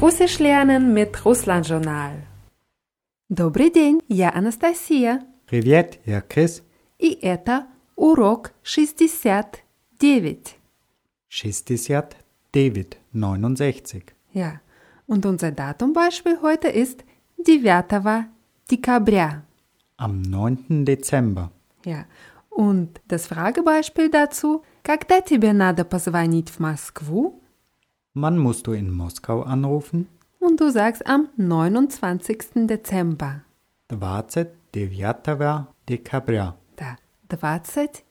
Russisch lernen mit Russland Journal. Добрый день, я Анастасия. Привет, я Крис. И это урок 69. 60 David 69. Ja, und unser Datumbeispiel heute ist 9 декабря. Am 9. Dezember. Ja, und das Fragebeispiel dazu, когда тебе надо позвонить в Москву? Wann musst du in Moskau anrufen? Und du sagst am 29. Dezember. 29 декабря. Da, 29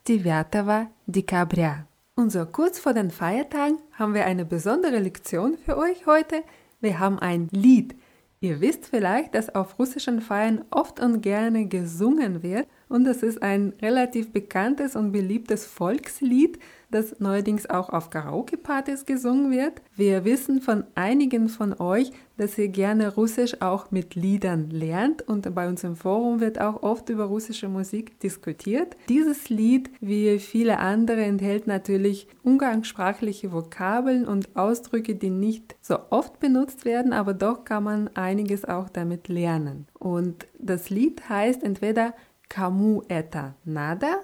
декабря. Und so kurz vor den Feiertagen haben wir eine besondere Lektion für euch heute. Wir haben ein Lied. Ihr wisst vielleicht, dass auf russischen Feiern oft und gerne gesungen wird und es ist ein relativ bekanntes und beliebtes Volkslied, das neuerdings auch auf Karaoke-Partys gesungen wird. Wir wissen von einigen von euch, dass ihr gerne Russisch auch mit Liedern lernt und bei uns im Forum wird auch oft über russische Musik diskutiert. Dieses Lied, wie viele andere, enthält natürlich umgangssprachliche Vokabeln und Ausdrücke, die nicht so oft benutzt werden, aber doch kann man einiges auch damit lernen. Und das Lied heißt entweder Kamu eta nada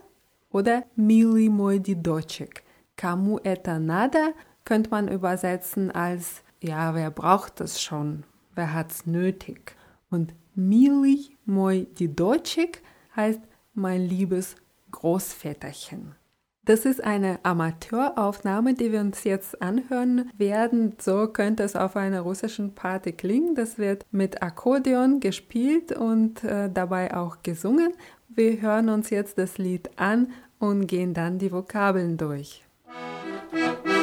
oder Mili moj дедочек. Kamu eta nada könnte man übersetzen als ja, wer braucht das schon? Wer hat's nötig? Und Mili moj дедочек heißt mein liebes Großväterchen. Das ist eine Amateuraufnahme, die wir uns jetzt anhören werden. So könnte es auf einer russischen Party klingen. Das wird mit Akkordeon gespielt und äh, dabei auch gesungen. Wir hören uns jetzt das Lied an und gehen dann die Vokabeln durch. Musik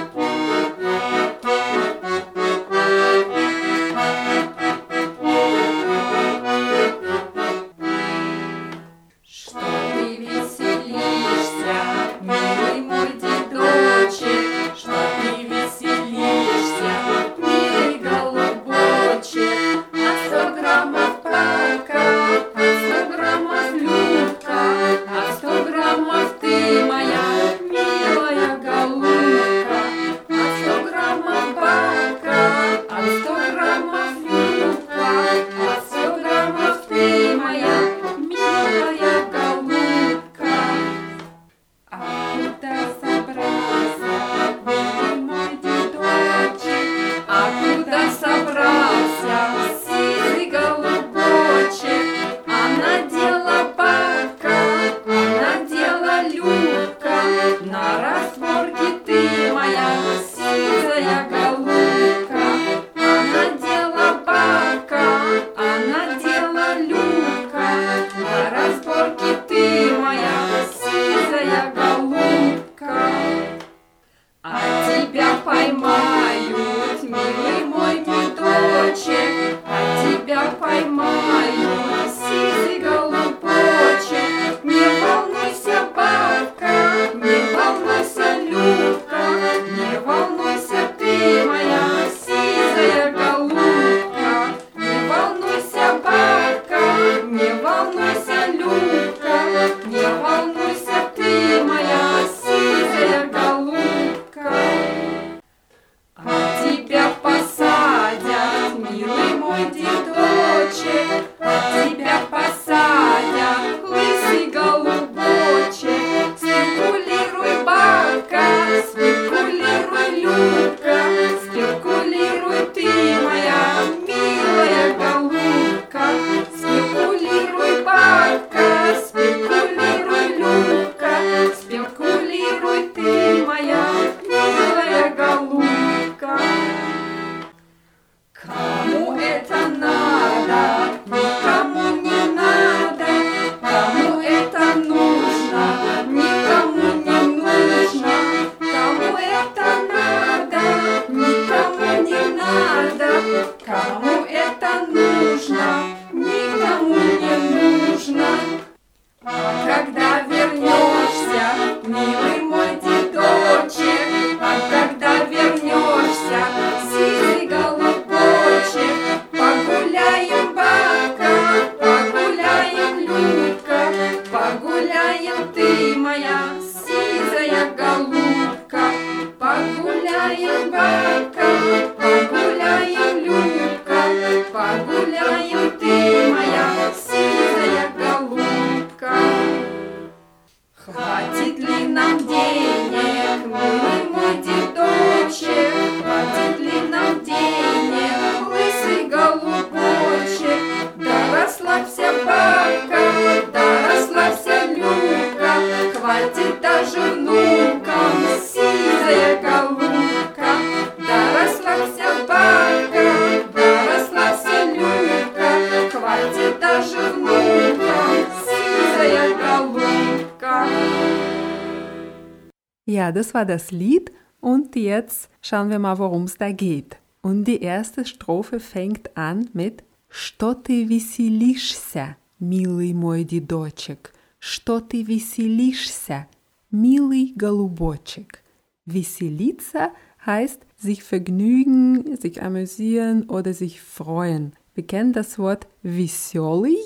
Ja, das war das Lied und jetzt schauen wir mal, worum es da geht. Und die erste Strophe fängt an mit Что ты веселишься, милый мой дедочек? Что ты веселишься, милый голубочек? Веселиться heißt sich vergnügen, sich amüsieren oder sich freuen. Wir kennen das Wort веселый.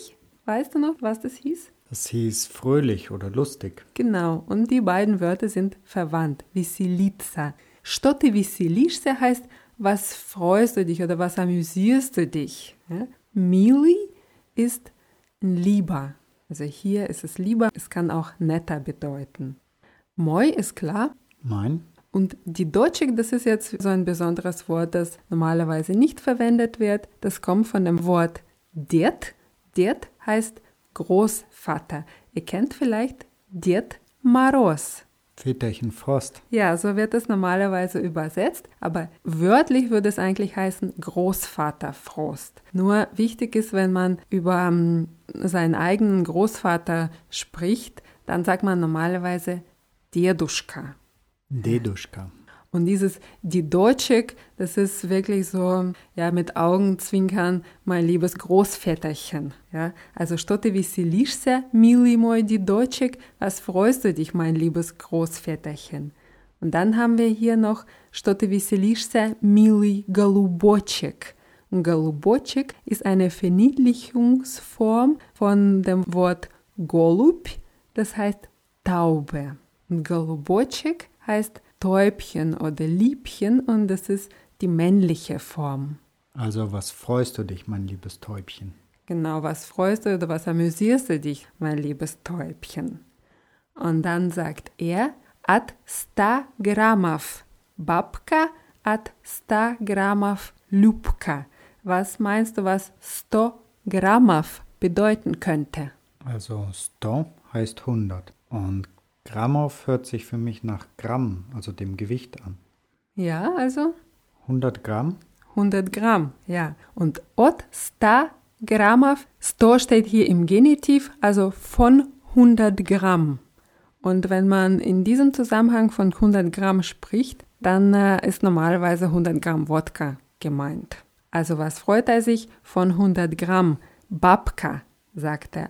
Weißt du noch, was das hieß? Das hieß fröhlich oder lustig. Genau, und die beiden Wörter sind verwandt. Веселиться. Что ты веселишься heißt, was freust du dich oder was amüsierst du dich? Ja? Mili ist ein lieber. Also hier ist es lieber, es kann auch netter bedeuten. Moi ist klar. Mein? Und die Deutsche, das ist jetzt so ein besonderes Wort, das normalerweise nicht verwendet wird. Das kommt von dem Wort Ded. Ded heißt Großvater. Ihr kennt vielleicht Ded Maros. Väterchen Frost. Ja, so wird es normalerweise übersetzt, aber wörtlich würde es eigentlich heißen Großvater Frost. Nur wichtig ist, wenn man über ähm, seinen eigenen Großvater spricht, dann sagt man normalerweise Deduschka. Deduschka. Und dieses die Deutsche, das ist wirklich so, ja, mit Augenzwinkern, mein liebes Großväterchen. Ja, also что ты веселишься, милый мой дедочек, was freust du dich, mein liebes Großväterchen? Und dann haben wir hier noch что ты веселишься, милый голубочек. Und голубочек ist eine Verniedlichungsform von dem Wort голубь, das heißt Taube. Und голубочек heißt Täubchen oder Liebchen und das ist die männliche Form. Also was freust du dich, mein liebes Täubchen? Genau, was freust du oder was amüsierst du dich, mein liebes Täubchen? Und dann sagt er, at sta grammav babka, at sta grammav lupka. Was meinst du, was sto grammav bedeuten könnte? Also sto heißt 100 und Grammov hört sich für mich nach Gramm, also dem Gewicht an. Ja, also 100 Gramm? 100 Gramm, ja. Und от 100 Grammov, 100 steht hier im Genitiv, also von 100 Gramm. Und wenn man in diesem Zusammenhang von 100 Gramm spricht, dann äh, ist normalerweise 100 Gramm Wodka gemeint. Also was freut er sich von 100 Gramm? Babka, sagt er.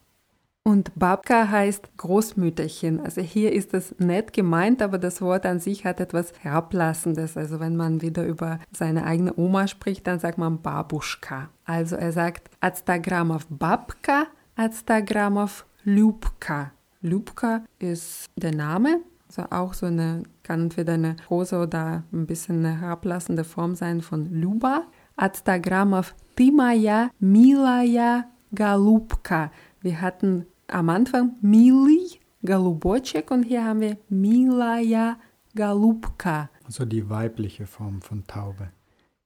Und Babka heißt Großmütterchen. Also hier ist das nett gemeint, aber das Wort an sich hat etwas Herablassendes. Also wenn man wieder über seine eigene Oma spricht, dann sagt man Babuschka. Also er sagt Aztagramov Babka, Aztagramov Lubka. Lubka ist der Name, also auch so eine, kann entweder eine große oder ein bisschen eine herablassende Form sein von Luba. Aztagramov Timaya Milaya Galubka. Wir hatten am Anfang Mili Galubocek und hier haben wir Milaja Galubka. Also die weibliche Form von Taube.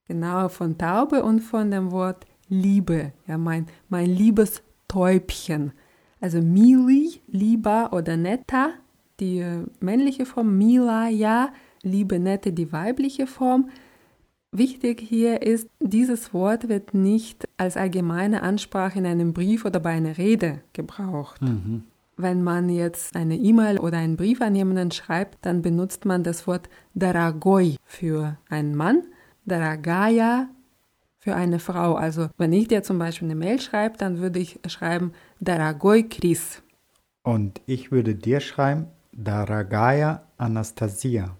Genau, von Taube und von dem Wort Liebe. Ja, mein, mein liebes Täubchen. Also Mili, Liba oder Netta, die äh, männliche Form, Milaja, Liebe, Nette, die weibliche Form. Wichtig hier ist, dieses Wort wird nicht als allgemeine Ansprache in einem Brief oder bei einer Rede gebraucht. Mhm. Wenn man jetzt eine E-Mail oder einen Brief an jemanden schreibt, dann benutzt man das Wort Daragoi für einen Mann, Daragaya für eine Frau. Also wenn ich dir zum Beispiel eine Mail schreibe, dann würde ich schreiben Daragoi Chris. Und ich würde dir schreiben, Daragaya Anastasia.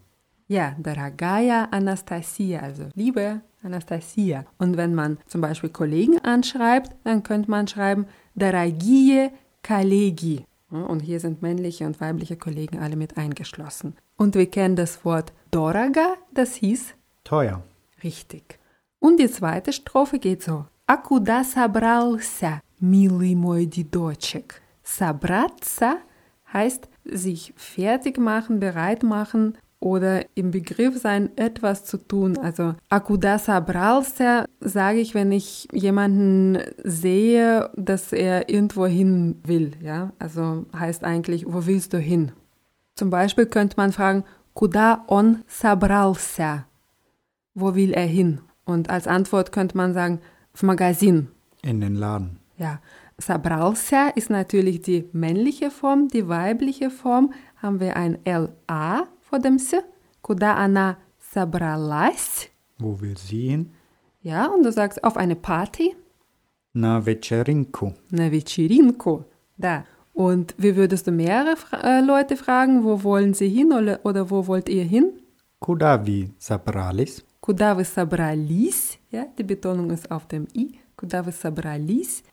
Ja, Daragaya Anastasia, also liebe Anastasia. Und wenn man zum Beispiel Kollegen anschreibt, dann könnte man schreiben Daragie Kolegi. Und hier sind männliche und weibliche Kollegen alle mit eingeschlossen. Und wir kennen das Wort Doraga, das hieß Teuer. richtig. Und die zweite Strophe geht so. А куда собрался, милый мой дедочек? Собраться heißt sich fertig machen, bereit machen oder im Begriff sein, etwas zu tun. Also akudasa bralsa sage ich, wenn ich jemanden sehe, dass er irgendwo hin will. Ja, also heißt eigentlich, wo willst du hin? Zum Beispiel könnte man fragen, kuda on sabralsa? Wo will er hin? Und als Antwort könnte man sagen, в Magazin. In den Laden. Ja, Sabralsa ist natürlich die männliche Form, die weibliche Form haben wir ein LA vor dem S. Куда она собралась? Wo will sie hin? Ja, und du sagst auf eine Party. Na вечеринку. На вечеринку. Da. Und wie würdest du mehrere äh, Leute fragen, wo wollen sie hin oder, oder wo wollt ihr hin? Куда вы собрались? Куда вы собрались? Ja, die Betonung ist auf dem I. Куда вы собрались?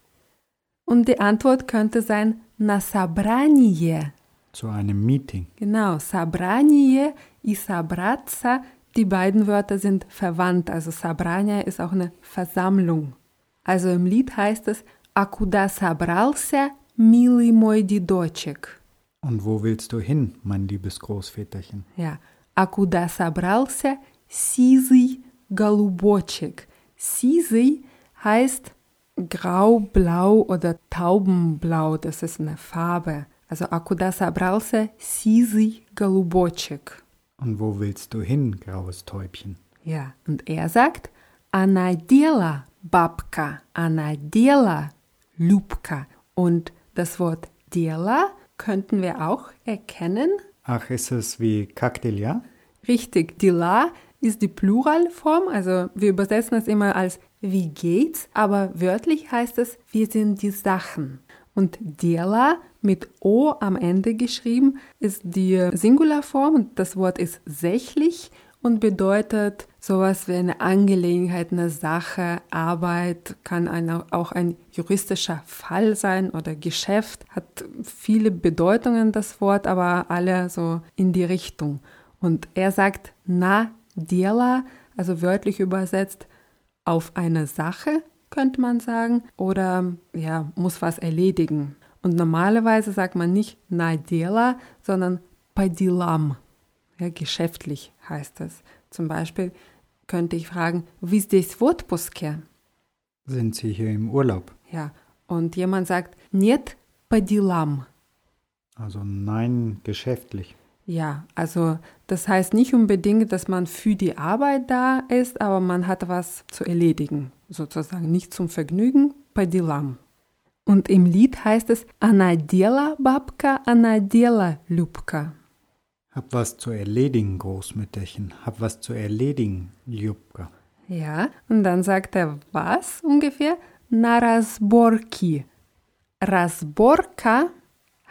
Und die Antwort könnte sein на собрание. Zu einem Meeting. Genau, собрание и собраться, die beiden Wörter sind verwandt. Also собрание ist auch eine Versammlung. Also im Lied heißt es А куда собрался, милый мой дедочек? Und wo willst du hin, mein liebes Großväterchen? Ja, а куда собрался сизый голубочек? Сизый heißt grau, blau oder taubenblau, das ist eine Farbe. Also а куда собрался сизый голубочек? Und wo willst du hin, graues Täubchen? Ja, und er sagt, она дела, бабка, она дела, Любка. Und das Wort dela könnten wir auch erkennen. Ach, ist es wie Kaktelja? Richtig, dela ist die Pluralform, also wir übersetzen es immer als wie geht's, aber wörtlich heißt es, wir sind die Sachen. Und dela mit O am Ende geschrieben ist die Singularform und das Wort ist sächlich und bedeutet sowas wie eine Angelegenheit, eine Sache, Arbeit, kann eine, auch ein juristischer Fall sein oder Geschäft, hat viele Bedeutungen das Wort, aber alle so in die Richtung. Und er sagt na dela, also wörtlich übersetzt auf eine Sache, könnte man sagen, oder ja, muss was erledigen. Und normalerweise sagt man nicht Nadela, sondern Padilam. Ja, geschäftlich heißt es. Zum Beispiel könnte ich fragen, wie ist das в отпуске? Sind sie hier im Urlaub? Ja, und jemand sagt, нет по делам. Also nein, geschäftlich. Ja, also das heißt nicht unbedingt, dass man für die Arbeit da ist, aber man hat was zu erledigen, sozusagen nicht zum Vergnügen, Padilam. Und im Lied heißt es Anadela Babka, Anadela Lübka. Hab was zu erledigen, Großmütterchen. Hab was zu erledigen, Ljubka. Ja, und dann sagt er was ungefähr? Narasborki. Rasborka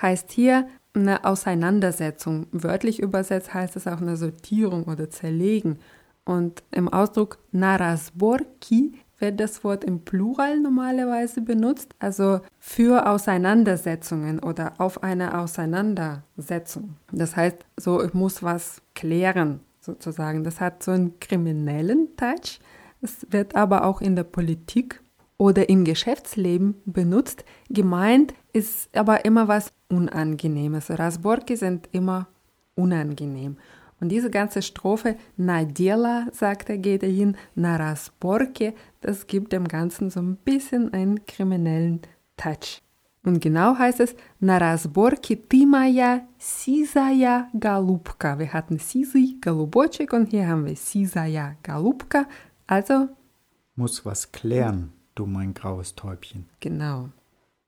heißt hier eine Auseinandersetzung. Wörtlich übersetzt heißt es auch eine Sortierung oder Zerlegen. Und im Ausdruck Narasborki wird das Wort im Plural normalerweise benutzt, also für Auseinandersetzungen oder auf eine Auseinandersetzung. Das heißt, so ich muss was klären sozusagen. Das hat so einen kriminellen Touch. Es wird aber auch in der Politik oder im Geschäftsleben benutzt. Gemeint ist aber immer was Unangenehmes. Rasborki sind immer unangenehm. Und diese ganze Strophe, na dela, sagt er, geht er hin, na rasborke, das gibt dem Ganzen so ein bisschen einen kriminellen Touch. Und genau heißt es, na rasborke ты моя сизая голубка. Wir hatten сизый, голубочек und hier haben wir сизая голубка. Also Muss was klären, du mein graues Täubchen. Genau.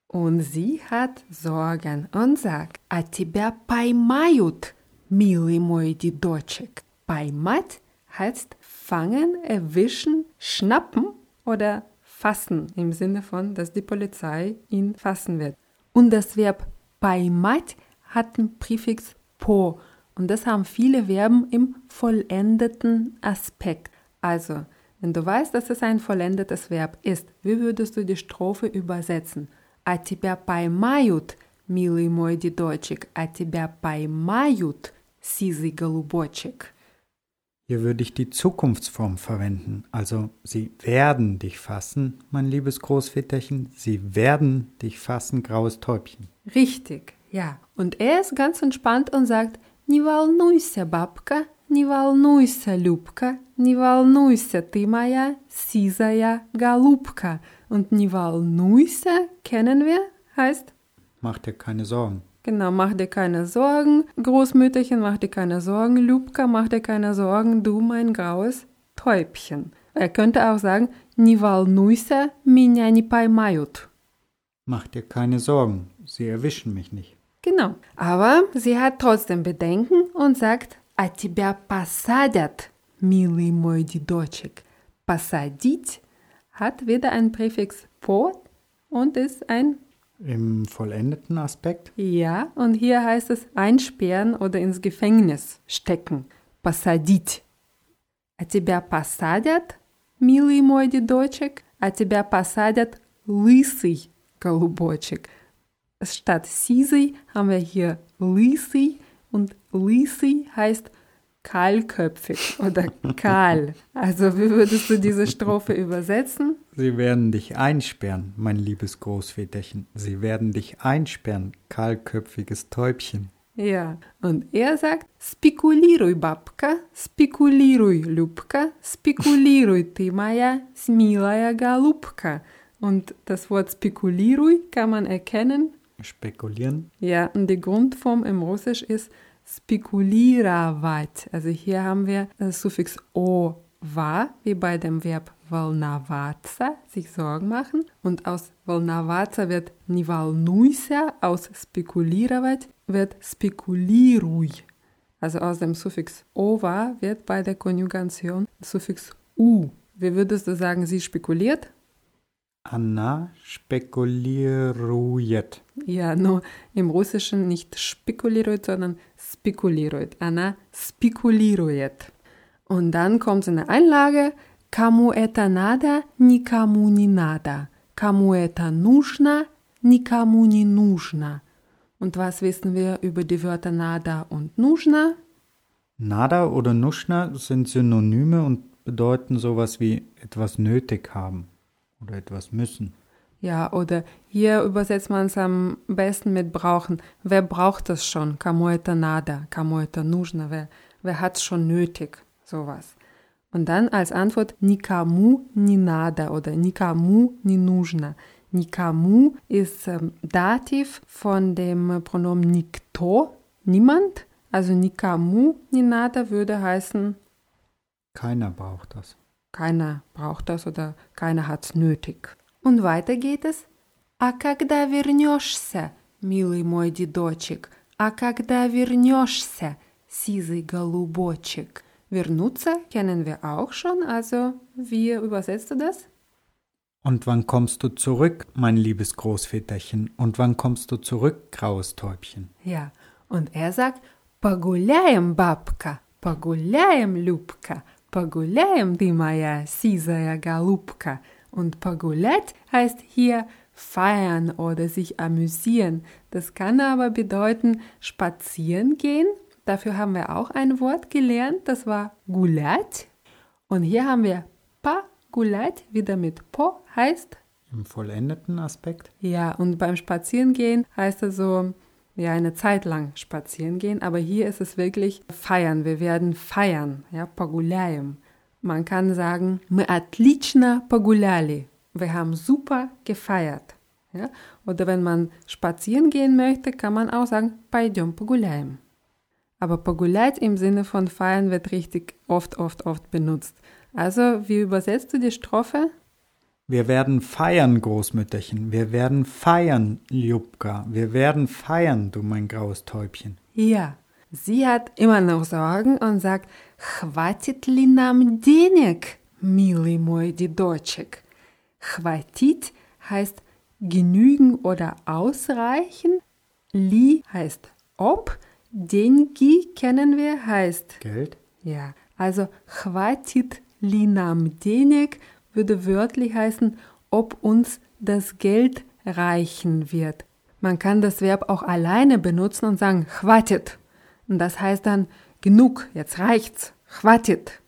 Und sie hat Sorgen und sagt, а тебя поймают, милый мой дедочек. Поймать heißt fangen, erwischen, schnappen oder fassen im Sinne von, dass die Polizei ihn fassen wird. Und das Verb pоймать hat ein Präfix po und das haben viele Verben im vollendeten Aspekt. Also, wenn du weißt, dass es ein vollendetes Verb ist, wie würdest du die Strophe übersetzen? А тебя поймают, милый мой дедочек, а тебя поймают, сизый голубочек. Hier würde ich die Zukunftsform verwenden. Also, sie werden dich fassen, mein liebes Großväterchen. Sie werden dich fassen, graues Täubchen. Richtig, Ja, und er ist ganz entspannt und sagt, не волнуйся, бабка, не волнуйся, Любка, не волнуйся, ты моя сизая голубка. Und не волнуйся, kennen wir, heißt, Mach dir keine Sorgen. genau, mach dir keine Sorgen, Großmütterchen, mach dir keine Sorgen, Любка, mach dir keine Sorgen, du mein graues Täubchen. Er könnte auch sagen, не волнуйся, меня не поймают. Mach dir keine Sorgen. Sie erwischen mich nicht. Genau. Aber sie hat trotzdem Bedenken und sagt, а тебя посадят, милый мой дедочек. Посадить hat wieder ein Präfix po und ist ein Im vollendeten Aspekt ja und hier heißt es einsperren oder ins Gefängnis stecken. Посадить. А тебя посадят, милый мой дедочек, а тебя посадят, лысый голубочек. Statt сизый haben wir hier лысый und лысый heißt kahlköpfig oder kahl. Also wie würdest du diese Strophe übersetzen? Sie werden dich einsperren, mein liebes Großväterchen. Sie werden dich einsperren, kahlköpfiges Täubchen. Ja, und er sagt, spekuliruj, Babka, spekuliruj, Lübka, spekuliruj, ty moja smilaya Galubka. Und das Wort spekuliruj kann man erkennen. Spekulieren. Ja, und die Grundform im Russisch ist spekulirawat. Also hier haben wir das Suffix o, wa, wie bei dem Verb волноваться, sich Sorgen machen. Und aus волноваться wird не волнуйся, aus spekulировать wird spekulируй. Also aus dem Suffix ova wird bei der Konjugation das Suffix u. Wie würdest du sagen, sie spekuliert? Anna spekulirujet. Ja, nur im Russischen nicht spekuliert, sondern spekuliert. Она спекулирует. Und dann kommt so eine Einlage. Кому это надо, никому не надо. Кому это нужно, никому не нужно. Und was wissen wir über die Wörter nada und нужно? Nada oder Nuschna sind Synonyme und bedeuten sowas wie etwas nötig haben oder etwas müssen. Ja, oder hier übersetzt man es am besten mit brauchen. Wer braucht das schon? Кому это надо? Кому это нужно? Wer, wer hat es schon nötig? Sowas. Und dann als Antwort никому не надо oder никому не нужно. Никому ist ähm, Dativ von dem Pronomen никто, niemand. Also никому не надо würde heißen, Keiner braucht das. keiner braucht das oder keiner hat's nötig. Und weiter geht es. А когда вернешься, милый мой дедочек, а когда вернешься, сизый голубочек. Vernutzen kennen wir auch schon, also wie übersetzt du das? Und wann kommst du zurück, mein liebes Großväterchen? Und wann kommst du zurück, graues Täubchen? Ja, und er sagt, погуляем, бабка, погуляем, Любка, погуляем, ты моя сизая голубка. Und погулять heißt hier feiern oder sich amüsieren. Das kann aber bedeuten spazieren gehen. Dafür haben wir auch ein Wort gelernt, das war гулять. Und hier haben wir погулять, wieder mit po, heißt Im vollendeten Aspekt? ja, und beim Spazierengehen heißt es so, ja, eine Zeit lang spazieren gehen, aber hier ist es wirklich feiern. Wir werden feiern, ja, погуляем. Man kann sagen, мы отлично погуляли. Wir haben super gefeiert. Ja? Oder wenn man spazieren gehen möchte, kann man auch sagen, пойдем погуляем. Aber погулять im Sinne von feiern wird richtig oft, oft, oft benutzt. Also, wie übersetzt du die Strophe? Wir werden feiern, Großmütterchen. Wir werden feiern, Ljubka. Wir werden feiern, du mein graues Täubchen. Ja, sie hat immer noch Sorgen und sagt, хватит ли нам денег, милый мой дедочек? Хватит heißt genügen oder ausreichen. Li heißt ob. Деньги kennen wir heißt Geld? ja. Also хватит ли нам денег würde wörtlich heißen, ob uns das Geld reichen wird. Man kann das Verb auch alleine benutzen und sagen хватит. Und das heißt dann genug, jetzt reicht's. Хватит.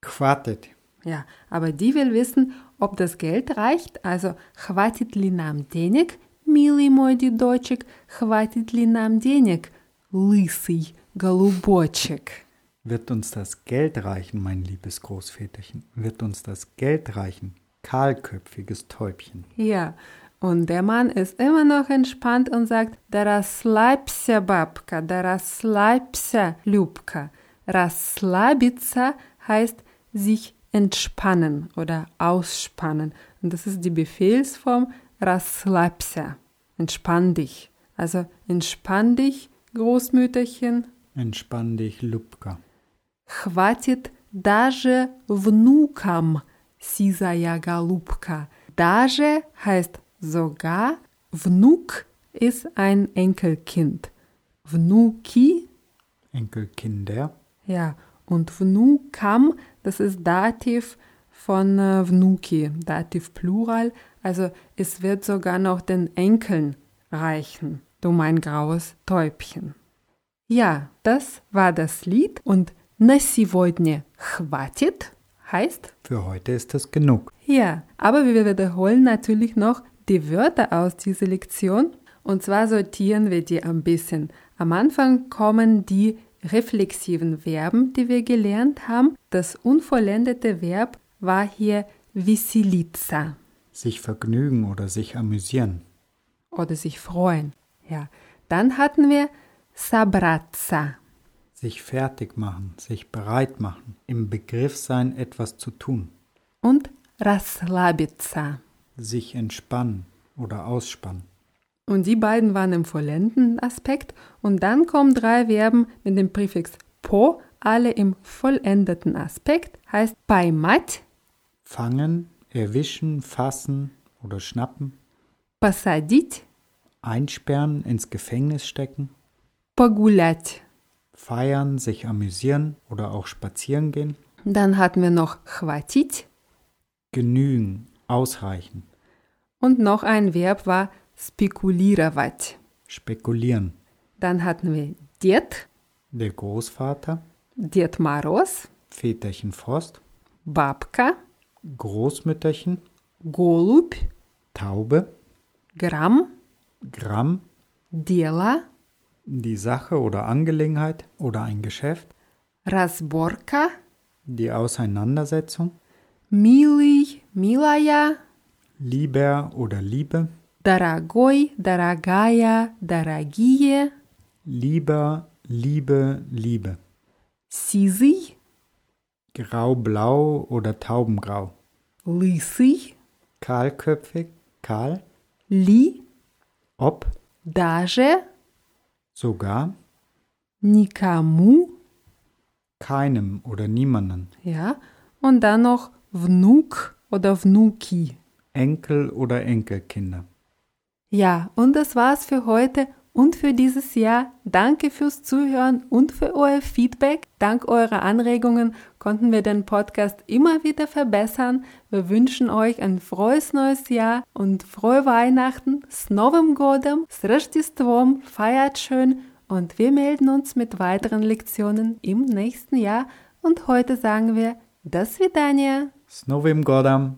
Quartet. Ja, aber die will wissen, ob das Geld reicht. Also хватит ли нам денег, милый мой дедочек, хватит ли нам денег, лысый голубочек? Wird uns das Geld reichen, mein liebes Großväterchen? Wird uns das Geld reichen, kahlköpfiges Täubchen? Ja, und der Mann ist immer noch entspannt und sagt, да расслабься, бабка, да расслабься, Любка. Расслабиться heißt sich entspannen oder ausspannen. Und das ist die Befehlsform расслабься. Entspann dich. Also entspann dich, Großmütterchen. Entspann dich, Lubka. Хватит даже внукам, сизая голубка. Даже heißt sogar, Vnuk ist ein Enkelkind. Vnuki, Enkelkinder. ja, und Vnukam, das ist Dativ von äh, Vnuki, Dativ Plural. Also es wird sogar noch den Enkeln reichen, du mein graues Täubchen. Ja, das war das Lied und на сегодня хватит heißt Für heute ist es genug. ja, aber wir wiederholen natürlich noch die Wörter aus dieser Lektion. Und zwar sortieren wir die ein bisschen. Am Anfang kommen die reflexiven Verben, die wir gelernt haben. Das unvollendete Verb war hier веселиться Sich vergnügen oder sich amüsieren. oder sich freuen. Ja, dann hatten wir Sabraza. Sich fertig machen, sich bereit machen, im Begriff sein, etwas zu tun. Und Raslabitsa. Sich entspannen oder ausspannen. Und die beiden waren im vollenden Aspekt. Und dann kommen drei Verben mit dem Präfix po, alle im vollendeten Aspekt, heißt paimat. Fangen, erwischen, fassen oder schnappen. Pasadit Einsperren, ins Gefängnis stecken. погулять. Feiern, sich amüsieren oder auch spazieren gehen. Dann hatten wir noch хватить. Genügen, ausreichen. Und noch ein Verb war спекулировать. Spekulieren. Dann hatten wir Ded, Der Großvater, Ded Moroz, Väterchen Frost, бабка, Großmütterchen, голубь, Taube, грамм, Gramm, дело, die Sache oder Angelegenheit oder ein Geschäft, разборка, die Auseinandersetzung, милый, милая, Lieber oder Liebe, дорогой, дорогая, дорогие, Lieber, Liebe, Liebe, сизый, Grau-Blau oder Taubengrau, лысый, Kahlköpfig, kahl, ли, ob, даже, sogar, никому, keinem oder niemanden, ja, und dann noch внук oder внуки. Enkel oder Enkelkinder. Ja, und das war's für heute und für dieses Jahr. Danke fürs Zuhören und für euer Feedback. Dank eurer Anregungen konnten wir den Podcast immer wieder verbessern. Wir wünschen euch ein frohes neues Jahr und frohe Weihnachten. S Novым годом, с Рождеством, feiert schön und wir melden uns mit weiteren Lektionen im nächsten Jahr. Und heute sagen wir, до свидания. S Novim Godam.